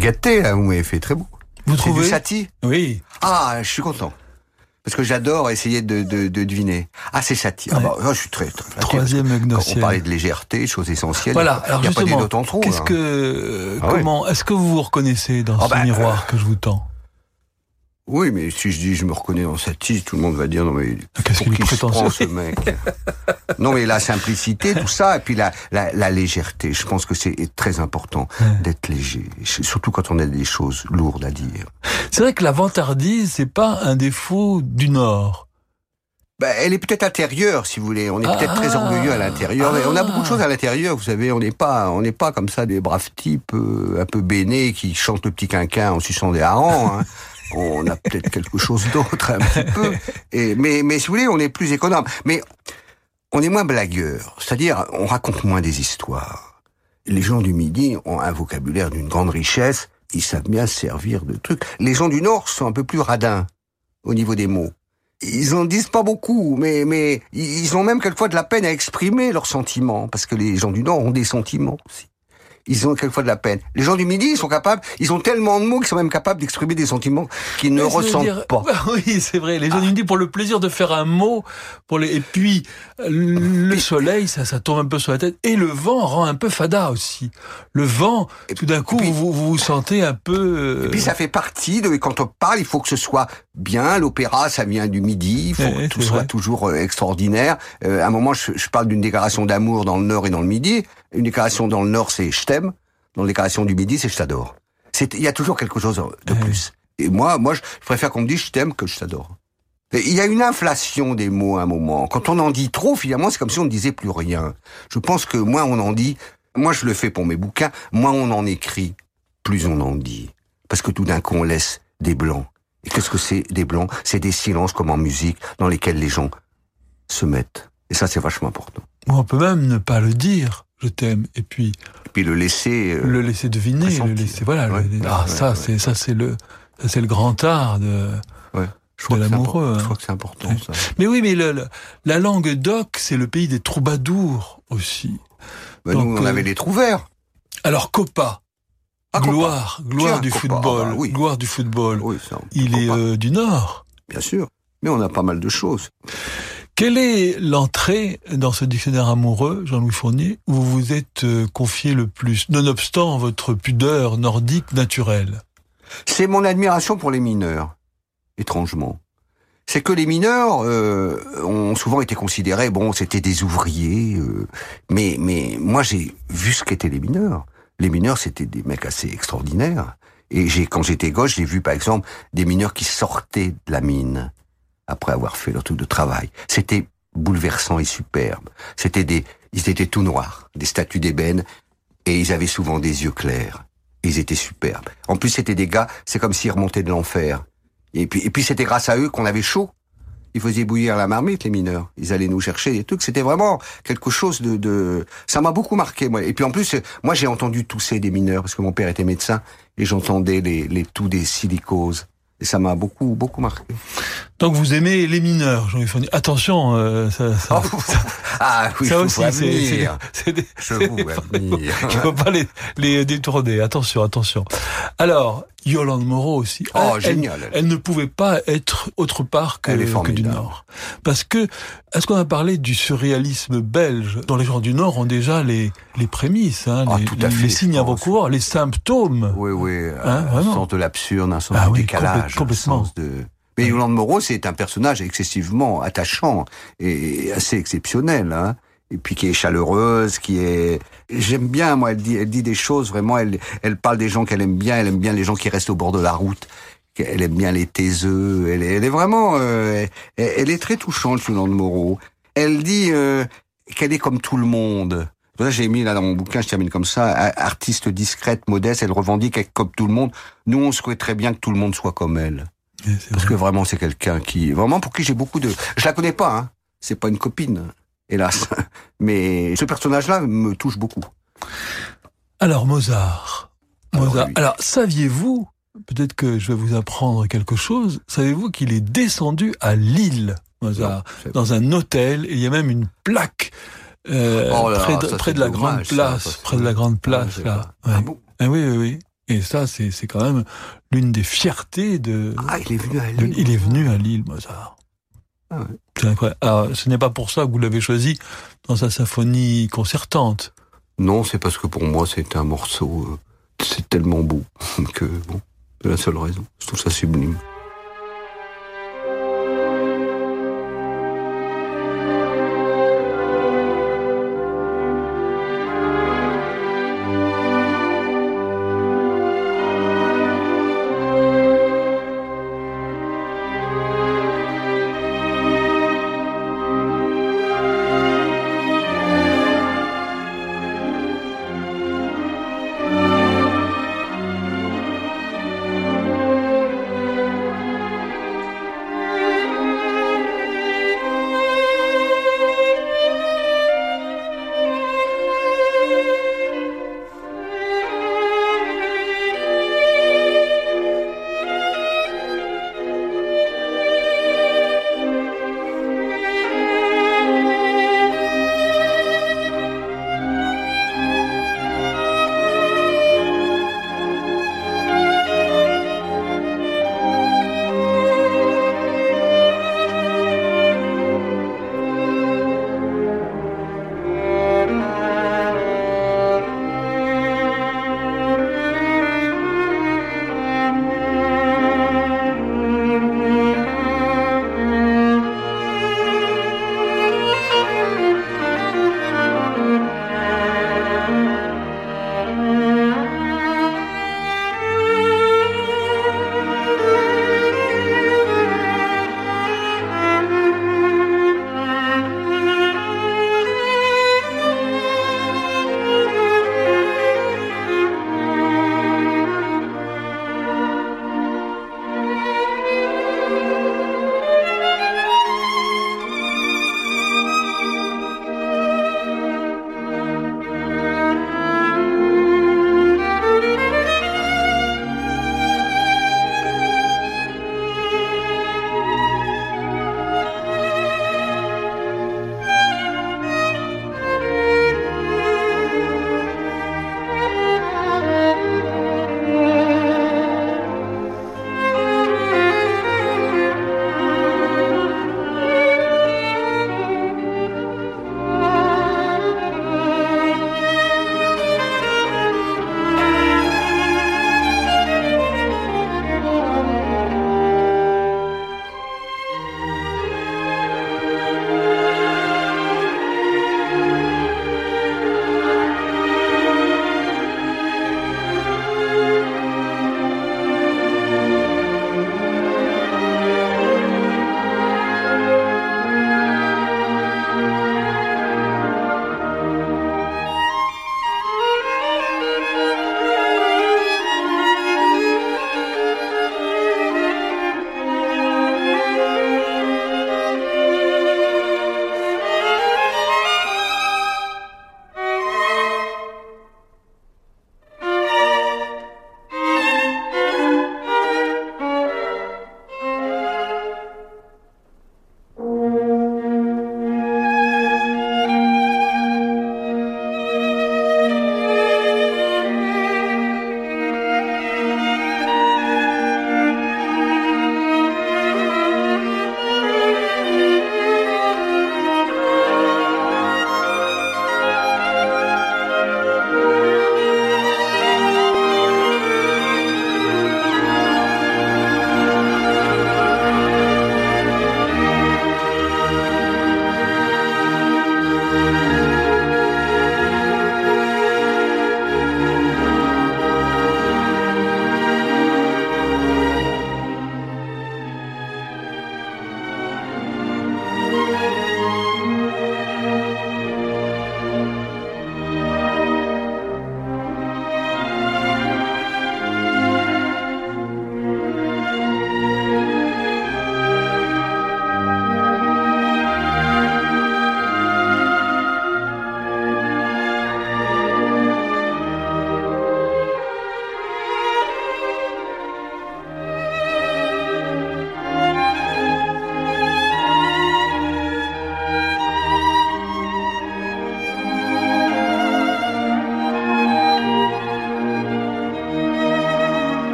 Gâté, là, vous m'avez fait très beau. Vous trouvez du Satie Oui. Ah, je suis content. Parce que j'adore essayer de, de, de deviner. Ah, c'est Satie. Ah bah, oh, je suis très, très flatté. Troisième on parlait de légèreté, choses essentielles. Voilà. Il Alors n'y a pas des justement, en trop. qu'est-ce hein. que, euh, Ah comment, est-ce que vous vous reconnaissez dans Ah ce bah, miroir que je vous tends? Oui, mais si je dis je me reconnais dans Satie, tout le monde va dire non mais Qu'est-ce pour qu'il se prend ce mec? Non mais la simplicité, tout ça, et puis la, la, la légèreté. Je pense que c'est très important d'être léger, surtout quand on a des choses lourdes à dire. C'est vrai que la vantardise, c'est pas un défaut du Nord. Ben, elle est peut-être intérieure, si vous voulez. On est peut-être très Ah. orgueilleux à l'intérieur. Et On a Ah. beaucoup de choses à l'intérieur, vous savez. On n'est pas, on n'est pas comme ça des braves types euh, un peu bénés qui chantent le petit quinquin en suçant des harengs. hein. On a peut-être quelque chose d'autre un petit peu. Mais, mais si vous voulez, on est plus économe. Mais on est moins blagueur. C'est-à-dire, on raconte moins des histoires. Les gens du Midi ont un vocabulaire d'une grande richesse. Ils savent bien se servir de trucs. Les gens du Nord sont un peu plus radins au niveau des mots. Ils en disent pas beaucoup, mais mais ils ont même quelquefois de la peine à exprimer leurs sentiments, parce que les gens du Nord ont des sentiments aussi. Ils ont quelquefois de la peine. Les gens du Midi, ils sont capables, ils ont tellement de mots qu'ils sont même capables d'exprimer des sentiments qu'ils ne ressentent dire- pas. Bah oui, c'est vrai. Les gens du Midi, pour le plaisir de faire un mot, pour les, et puis le soleil, ça, ça tombe un peu sur la tête, et le vent rend un peu fada aussi. Le vent, tout d'un coup, vous, vous vous sentez un peu. euh, Et puis ça fait partie de quand on parle, il faut que ce soit bien. L'opéra, ça vient du midi. Il faut Ouais, que tout c'est soit vrai. toujours euh, extraordinaire. Euh, à un moment, je, je parle d'une déclaration d'amour dans le Nord et dans le Midi. Une déclaration dans le Nord, c'est je t'aime. Dans la déclaration du Midi, c'est je t'adore. Il y a toujours quelque chose de plus. Et moi, moi, je préfère qu'on me dise je t'aime que je t'adore. Il y a une inflation des mots à un moment. Quand on en dit trop, finalement, c'est comme si on ne disait plus rien. Je pense que moins on en dit, moi je le fais pour mes bouquins, moins on en écrit, plus on en dit. Parce que tout d'un coup, on laisse des blancs. Et qu'est-ce que c'est des blancs? C'est des silences comme en musique dans lesquels les gens se mettent. Et ça, c'est vachement important. On peut même ne pas le dire, je t'aime, et puis Et puis le laisser... euh, le laisser deviner, le laisser, voilà. le- ah, ouais, ça, ouais. c'est ça, c'est le, c'est le grand art de, de l'amoureux. hein. Je crois que c'est important, ça. Mais oui, mais le- le- la langue d'oc, c'est le pays des troubadours aussi. Ben, nous, Donc, on euh, avait les trouverts. Alors Copa, Ah, Copa. gloire, gloire Tiens, du Copa, football, ah bah oui. gloire du football. Il est euh, du Nord. Bien sûr. Mais on a pas mal de choses. Quelle est l'entrée dans ce dictionnaire amoureux, Jean-Louis Fournier, où vous vous êtes euh, confié le plus, nonobstant votre pudeur nordique naturelle? C'est mon admiration pour les mineurs, étrangement. C'est que les mineurs euh, ont souvent été considérés, bon, c'était des ouvriers, euh, mais moi j'ai vu ce qu'étaient les mineurs. Les mineurs, c'était des mecs assez extraordinaires. Et quand j'étais gauche, j'ai vu par exemple des mineurs qui sortaient de la mine après avoir fait leur truc de travail. C'était bouleversant et superbe. C'était des, ils étaient tout noirs, des statues d'ébène, et ils avaient souvent des yeux clairs. Ils étaient superbes. En plus, c'était des gars, c'est comme s'ils remontaient de l'enfer. Et puis, et puis c'était grâce à eux qu'on avait chaud. Ils faisaient bouillir la marmite, les mineurs. Ils allaient nous chercher des trucs. C'était vraiment quelque chose de, de... ça m'a beaucoup marqué, moi. Et puis en plus, moi, j'ai entendu tousser des mineurs parce que mon père était médecin et j'entendais les, les toux des silicoses. Et ça m'a beaucoup, beaucoup marqué. Donc vous aimez les mineurs, Jean-Louis Fournier. Attention, euh, ça, ça, Ah oui, ça je aussi, c'est des- Je vous des faut pas les, les détourner. Attention, attention. Alors, Yolande Moreau aussi. Oh, elle, génial, Elle, ne pouvait pas être autre part que, que du. Nord. Parce que, est-ce qu'on a parlé du surréalisme belge? Dont les gens du Nord ont déjà les, les prémices, hein, Ah, les, tout à fait, les signes avant-coureurs, les symptômes Oui, oui. Hein, un vraiment. sens de l'absurde, un sens Ah du oui, décalage. complètement. Un sens de... Mais Yolande Moreau, c'est un personnage excessivement attachant et assez exceptionnel. Hein et puis qui est chaleureuse, qui est... J'aime bien, moi, elle dit, elle dit des choses, vraiment, elle, elle parle des gens qu'elle aime bien, elle aime bien les gens qui restent au bord de la route, elle aime bien les taiseux, elle, est- elle est vraiment... euh, elle, elle est très touchante, Yolande Moreau. Elle dit euh, qu'elle est comme tout le monde. Là, j'ai mis là dans mon bouquin, je termine comme ça, artiste discrète, modeste, elle revendique être comme tout le monde. Nous, on souhaiterait bien que tout le monde soit comme elle. Parce vrai. que vraiment, c'est quelqu'un qui, vraiment pour qui j'ai beaucoup de. Je la connais pas, hein. C'est pas une copine, hélas. Mais ce personnage-là me touche beaucoup. Alors, Mozart. Alors, Mozart. lui. Alors, saviez-vous, peut-être que je vais vous apprendre quelque chose, savez-vous qu'il est descendu à Lille, Mozart, Non, dans un hôtel, et il y a même une plaque euh, Oh là près, de, ça, près c'est de la grande place, près de la grande Ah, place, là. Ah Ouais. bon Ah oui, oui, oui. Et ça, c'est c'est quand même l'une des fiertés de. Ah, il est venu à de- Lille. il est venu à Lille, Mozart. Ah incroyable. Alors, ce n'est pas pour ça que vous l'avez choisi dans sa symphonie concertante. Non, c'est parce que pour moi, c'est un morceau, euh, c'est tellement beau que, bon, c'est la seule raison. Je trouve ça sublime.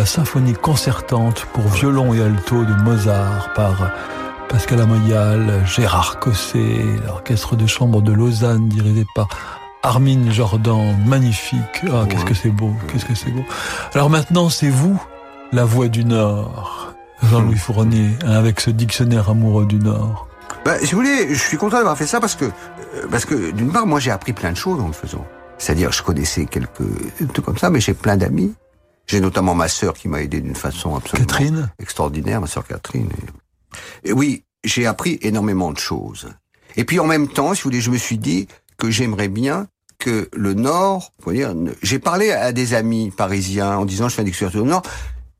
La symphonie concertante pour violon et alto de Mozart par Pascal Amoyal, Gérard Cosset, l'orchestre de chambre de Lausanne dirigé par Armin Jordan, magnifique. Ah, qu'est-ce que c'est beau, qu'est-ce que c'est beau. Alors maintenant, c'est vous, la voix du Nord, Jean-Louis Fournier, hein, avec ce dictionnaire amoureux du Nord. Ben, si vous voulez, je suis content d'avoir fait ça parce que, euh, parce que d'une part, moi, j'ai appris plein de choses en le faisant. C'est-à-dire, je connaissais quelques trucs comme ça, mais j'ai plein d'amis. J'ai notamment ma sœur qui m'a aidé d'une façon absolument Catherine extraordinaire, ma sœur Catherine. Et, oui, j'ai appris énormément de choses. Et puis en même temps, si vous voulez, je me suis dit que j'aimerais bien que le Nord, j'ai parlé à des amis parisiens en disant je fais un dictionnaire sur le Nord,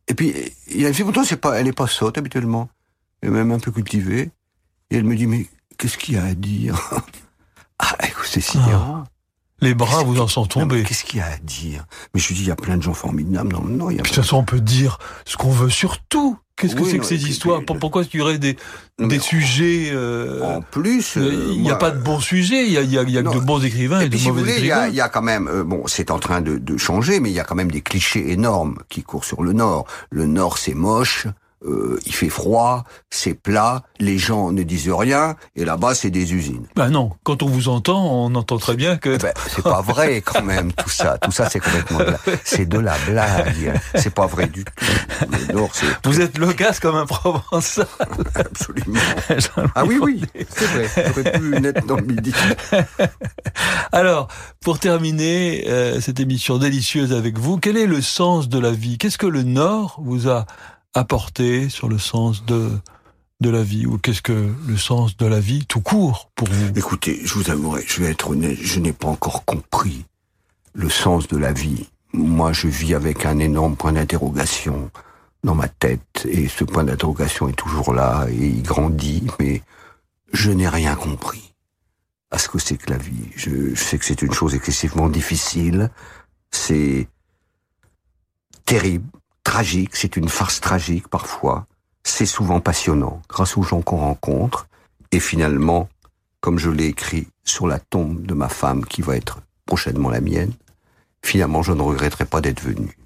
et puis il a fait pourtant c'est pas, elle est pas sotte habituellement, elle est même un peu cultivée, et elle me dit mais qu'est-ce qu'il y a à dire? Ah, écoute, c'est sidérant. Les bras vous en sont tombés. Qu'est-ce qu'il y a à dire Mais je lui dis, il y a plein de gens formidables dans le Nord. il Y a Puis de toute façon, on peut dire ce qu'on veut sur tout. Qu'est-ce que Oui, c'est que ces histoires Pour- Pourquoi il y aurait des, des sujets euh, En plus, euh, il n'y a moi- pas de bons sujets. Il y a, y a, y a que de bons écrivains et, Et de vous mauvais voulez, il y, écrivains. y a quand même, euh, bon, c'est en train de, de changer, mais il y a quand même des clichés énormes qui courent sur le Nord. Le Nord, c'est moche, euh, il fait froid, c'est plat, les gens ne disent rien, et là-bas, c'est des usines. Ben non, quand on vous entend, on entend très bien que. Ben, c'est pas vrai quand même tout ça. Tout ça, c'est complètement de la, c'est de la blague. C'est pas vrai du tout. Le Nord, c'est Vous êtes loquace comme un provençal. absolument. Ah oui, oui, c'est vrai. J'aurais pu naître dans le midi. Alors, pour terminer euh, cette émission délicieuse avec vous, quel est le sens de la vie? Qu'est-ce que le Nord vous a apporté sur le sens de de la vie ou qu'est-ce que le sens de la vie tout court pour vous? Écoutez, je vous avouerai, je vais être honnête, je n'ai pas encore compris le sens de la vie. Moi, je vis avec un énorme point d'interrogation dans ma tête, et ce point d'interrogation est toujours là, et il grandit, mais je n'ai rien compris à ce que c'est que la vie. Je, je sais que c'est une chose excessivement difficile, c'est terrible, tragique, c'est une farce tragique parfois, c'est souvent passionnant, grâce aux gens qu'on rencontre, et finalement, comme je l'ai écrit sur la tombe de ma femme qui va être prochainement la mienne, finalement je ne regretterai pas d'être venu.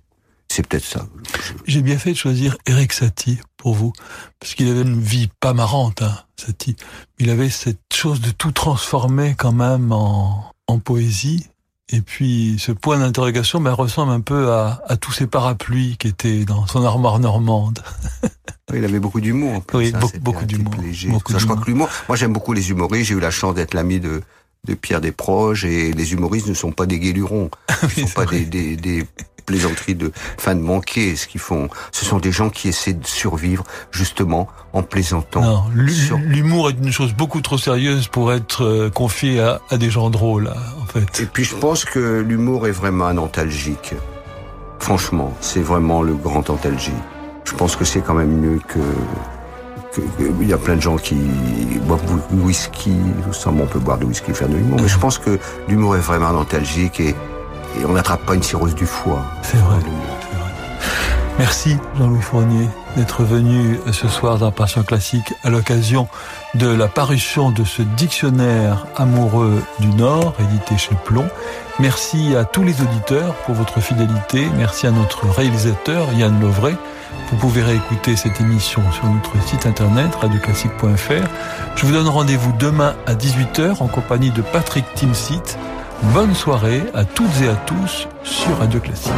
C'est peut-être ça. J'ai bien fait de choisir Eric Satie pour vous, parce qu'il avait une vie pas marrante, hein, Satie. Il avait cette chose de tout transformer quand même en, en poésie. Et puis ce point d'interrogation ben, ressemble un peu à, à tous ces parapluies qui étaient dans son armoire normande. Il avait beaucoup d'humour. en plus, Oui, hein, beaucoup, d'humour. Je crois que l'humour. Moi, j'aime beaucoup les humoristes. J'ai eu la chance d'être l'ami de de Pierre Desproges et les humoristes ne sont pas des guélurons. Ils ne sont pas des, des, des plaisanteries de fin de manquer. Ce qu'ils font, ce sont des gens qui essaient de survivre justement en plaisantant. Non, sur- l'humour est une chose beaucoup trop sérieuse pour être euh, confiée à, à des gens drôles, hein, en fait. Et puis je pense que l'humour est vraiment un antalgique. Franchement, c'est vraiment le grand antalgique. Je pense que c'est quand même mieux que... Il y a plein de gens qui boivent du whisky, tout ça. On peut boire du whisky faire de l'humour, mais je pense que l'humour est vraiment un antalgique et, et on n'attrape pas une cirrhose du foie. C'est vrai. Merci Jean-Louis Fournier d'être venu ce soir dans Passion Classique à l'occasion de la parution de ce dictionnaire amoureux du Nord, édité chez Plomb. Merci à tous les auditeurs pour votre fidélité. Merci à notre réalisateur Yann Lovray. Vous pouvez réécouter cette émission sur notre site internet radioclassique.fr. Je vous donne rendez-vous demain à 18h en compagnie de Patrick Timsit. Bonne soirée à toutes et à tous sur Radio Classique.